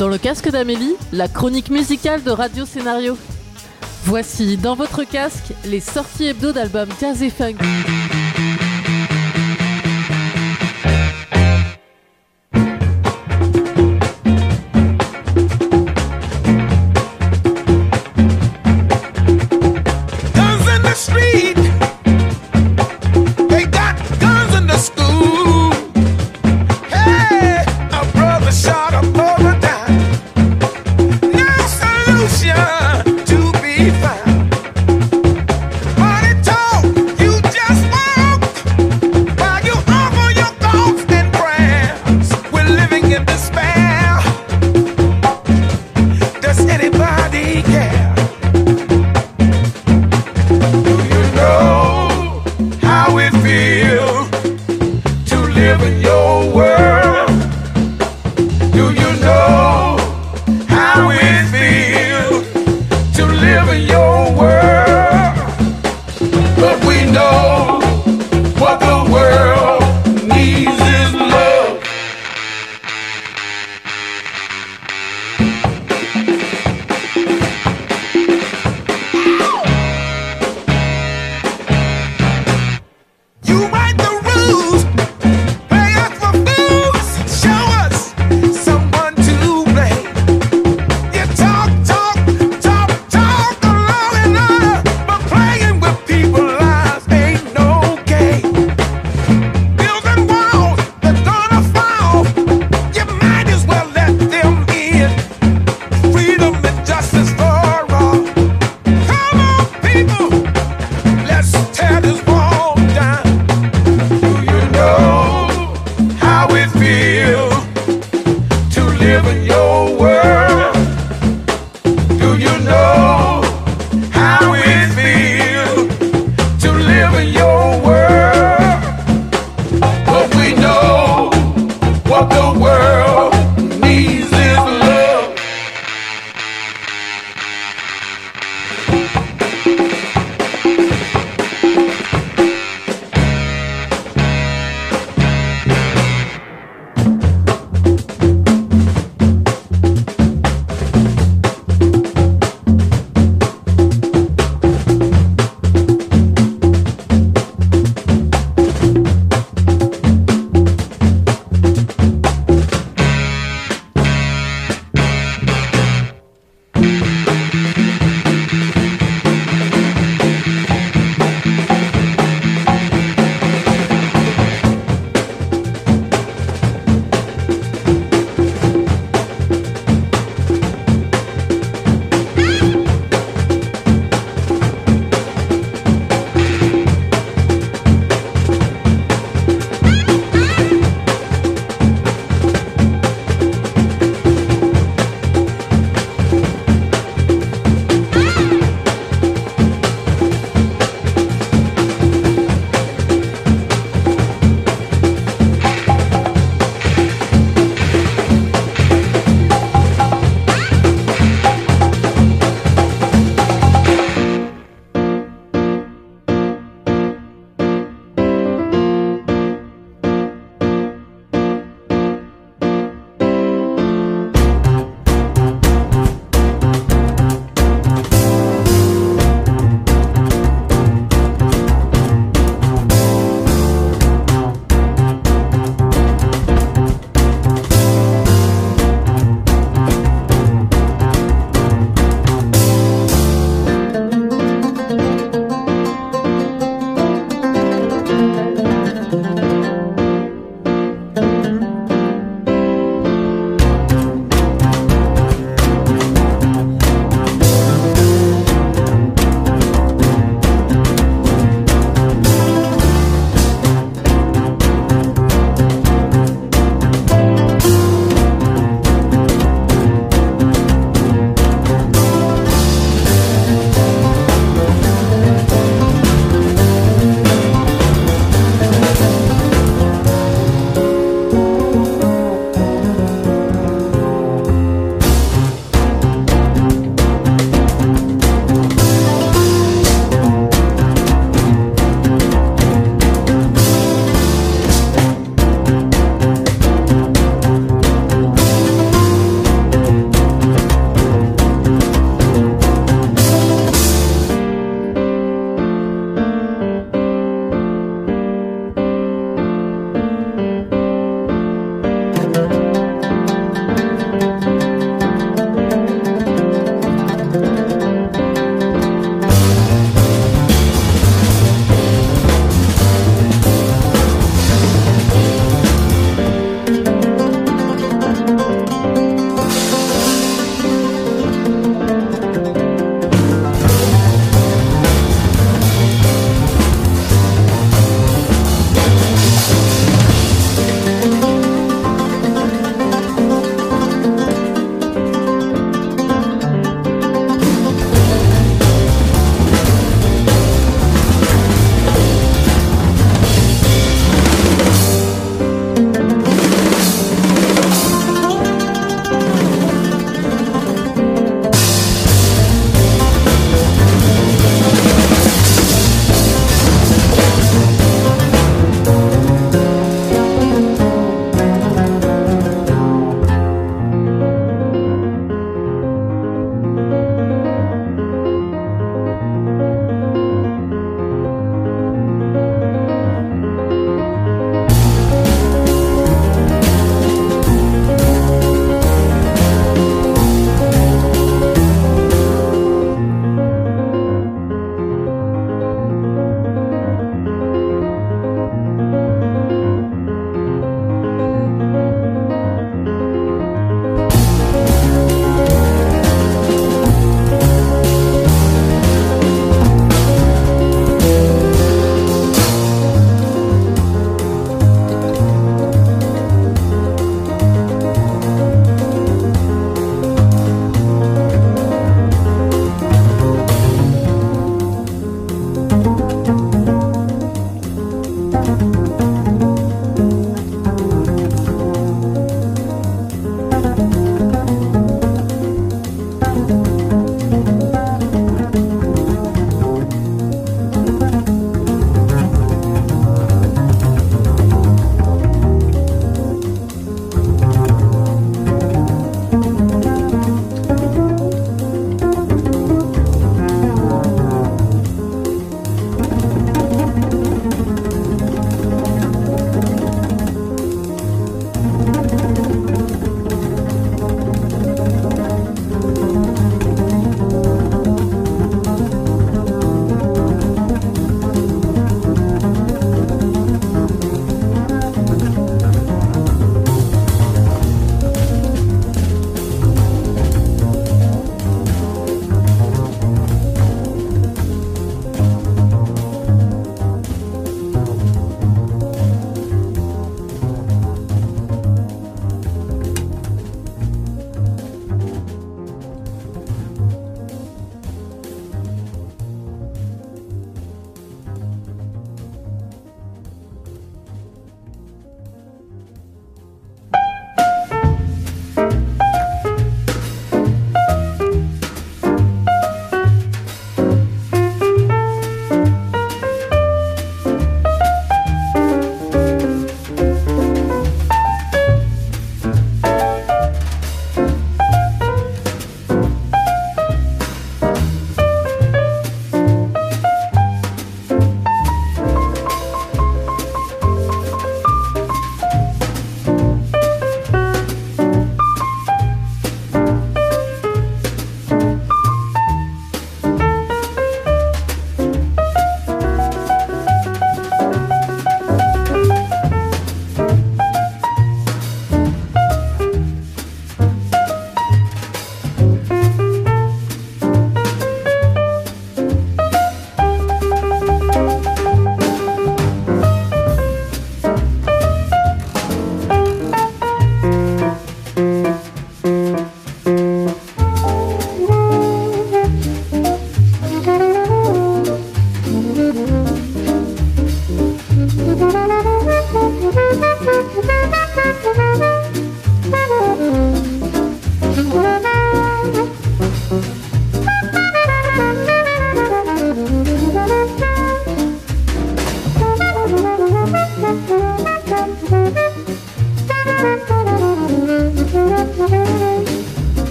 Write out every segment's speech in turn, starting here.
Dans le casque d'Amélie, la chronique musicale de Radio Scénario. Voici dans votre casque les sorties hebdo d'albums jazz et funk.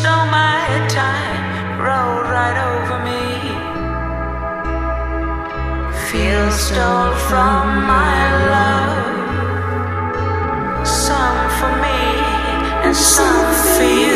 stole my time rolled right over me. Feel stole from my love, some for me and some for you.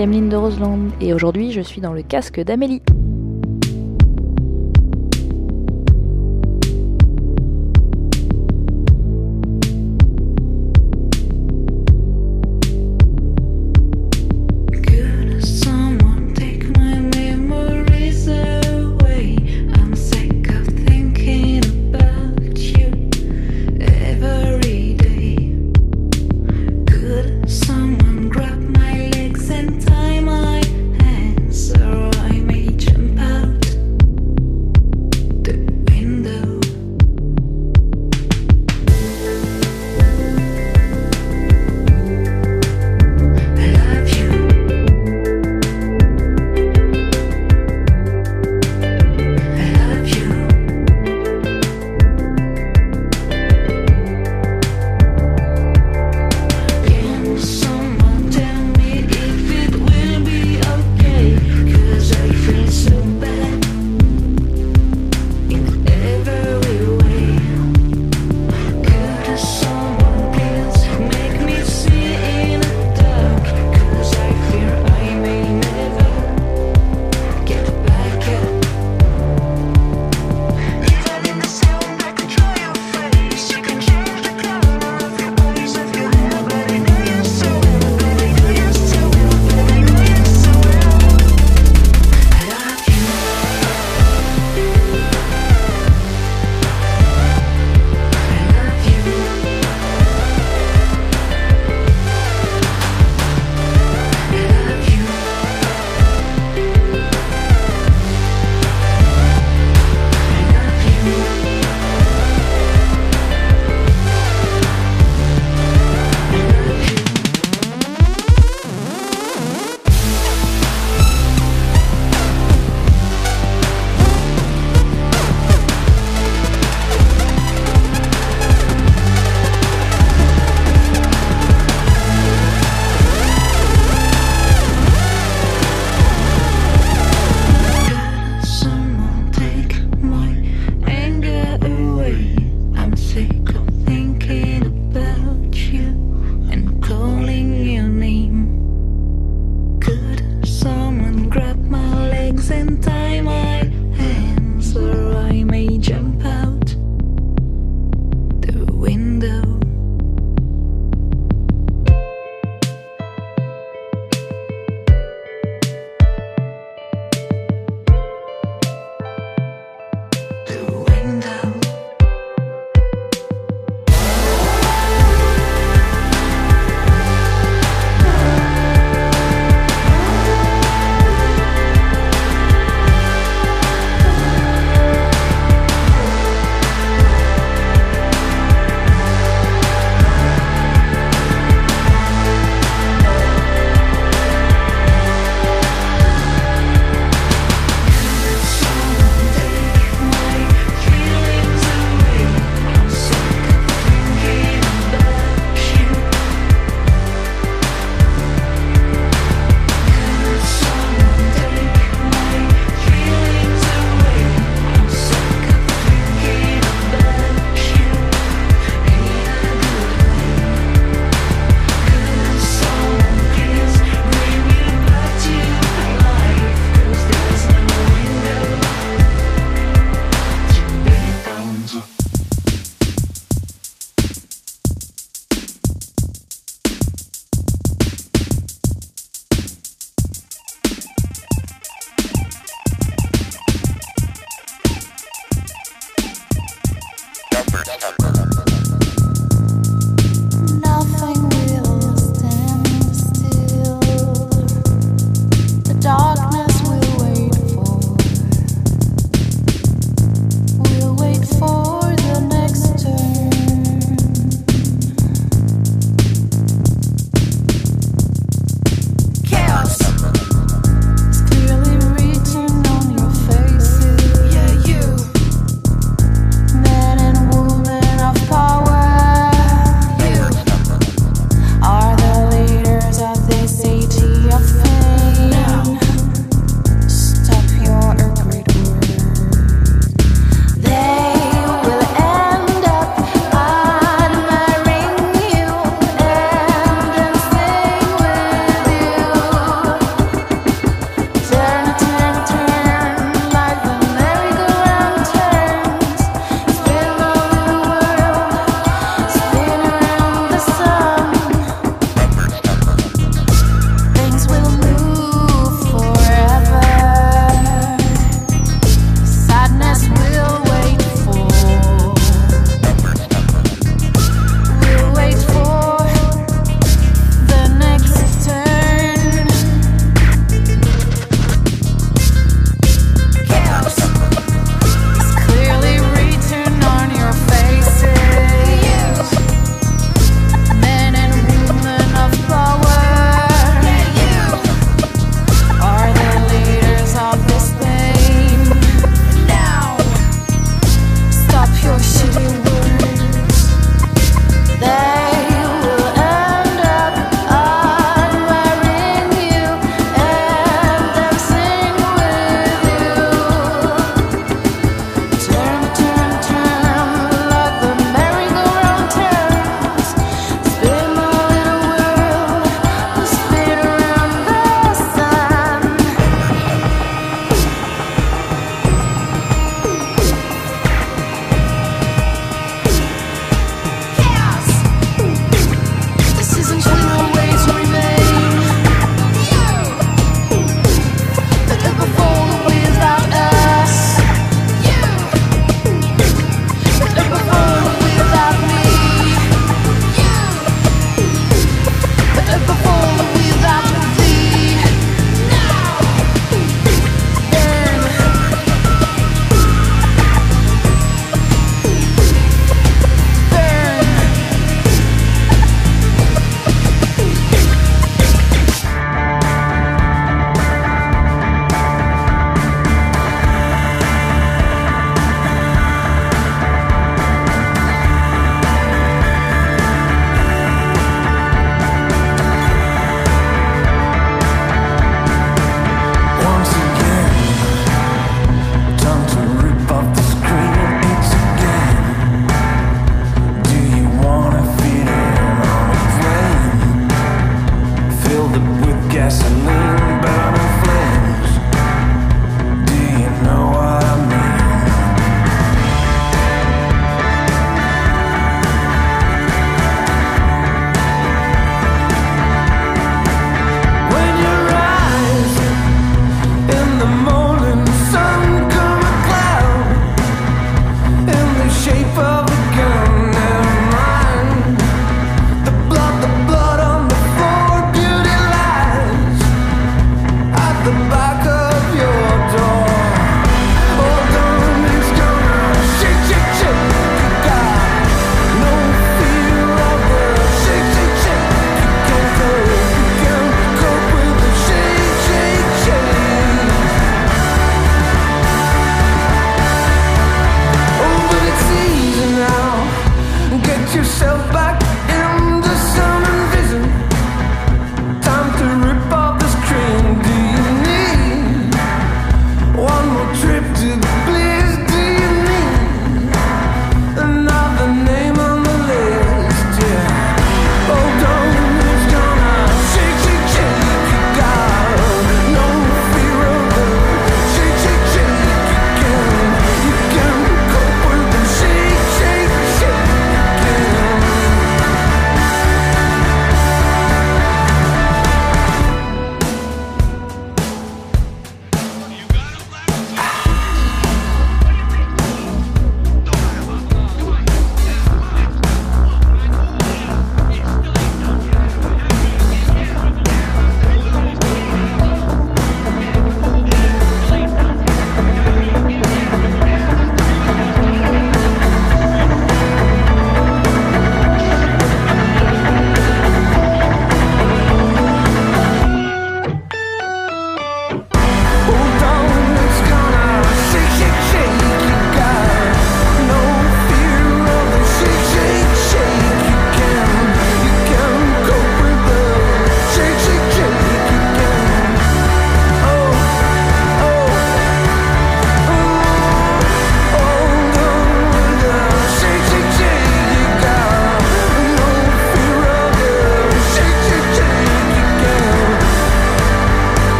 Emeline de Roseland et aujourd'hui je suis dans le casque d'Amélie.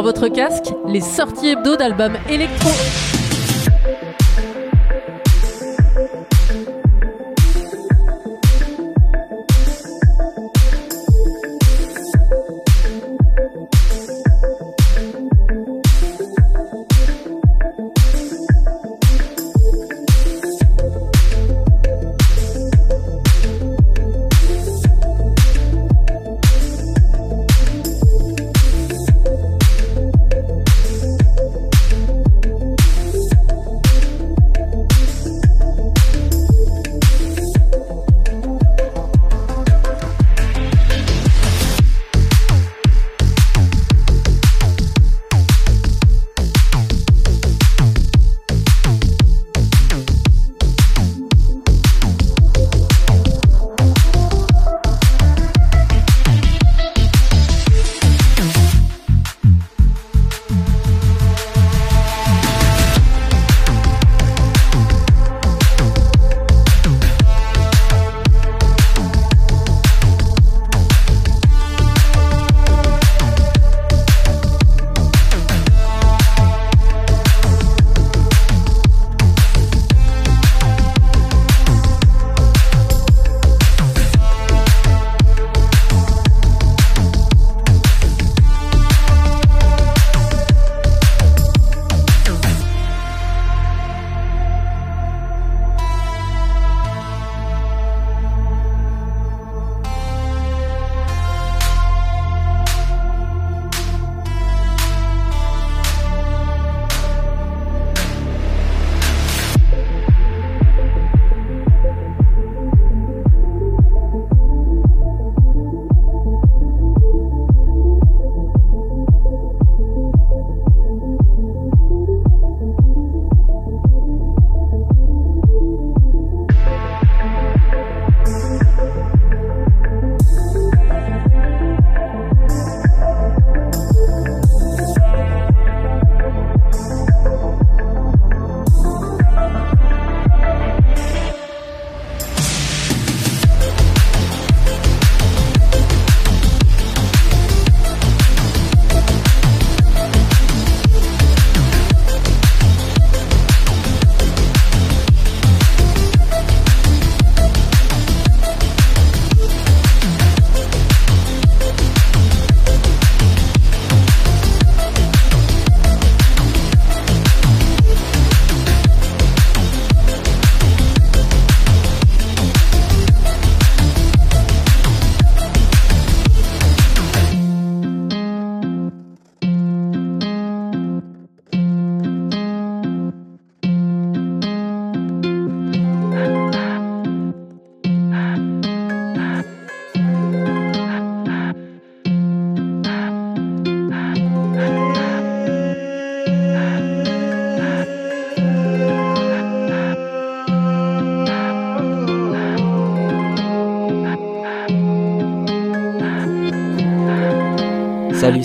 Dans votre casque les sorties hebdo d'albums électro.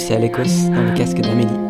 C'est Alekos dans le casque d'Amélie.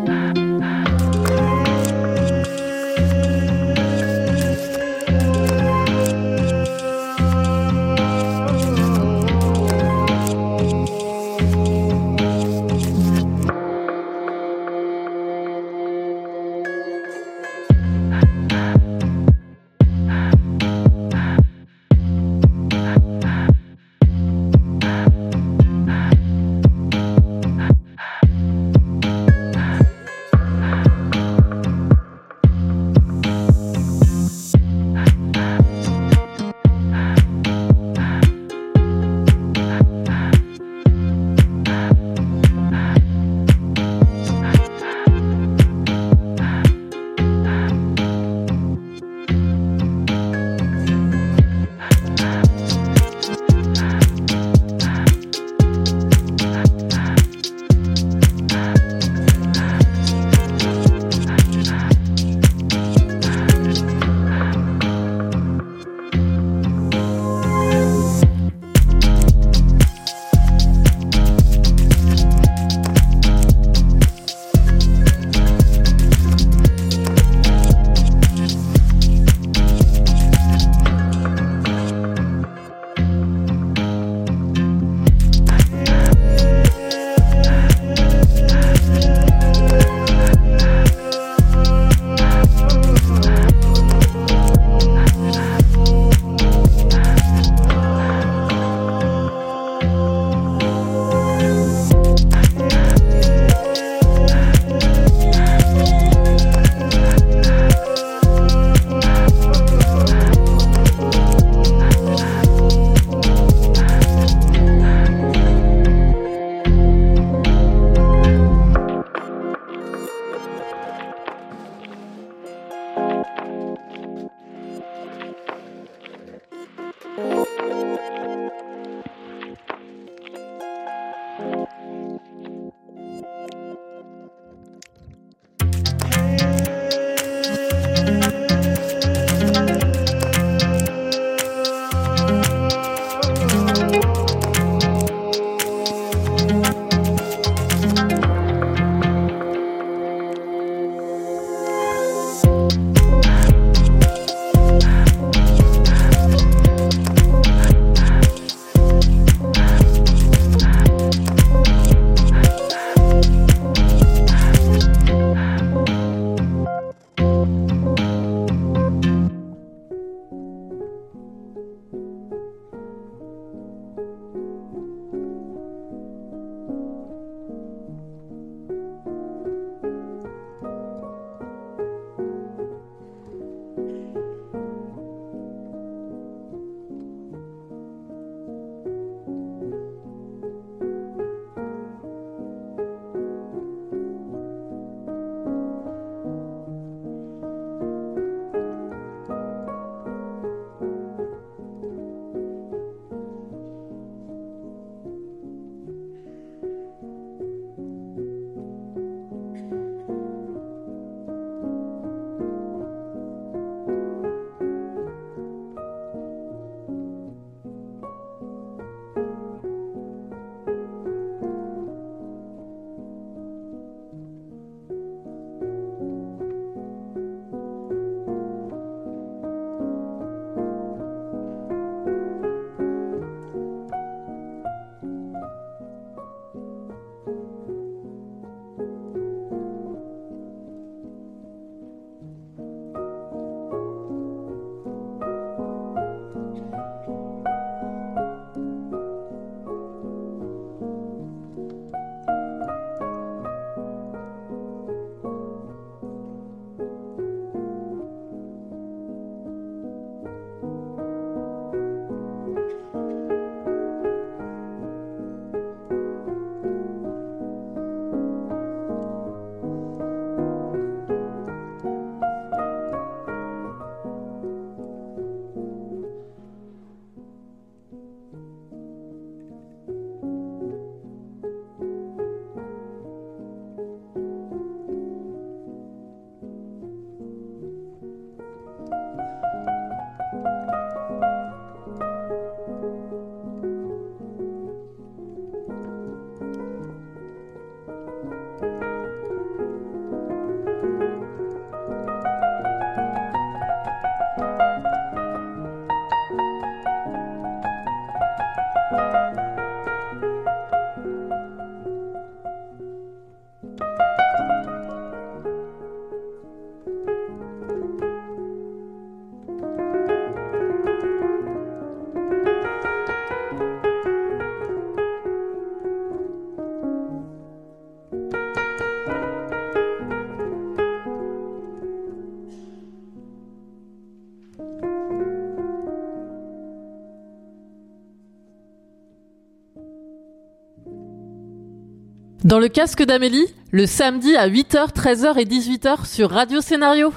Dans le casque d'Amélie, le samedi à 8h, 13h et 18h sur Radio Scénario.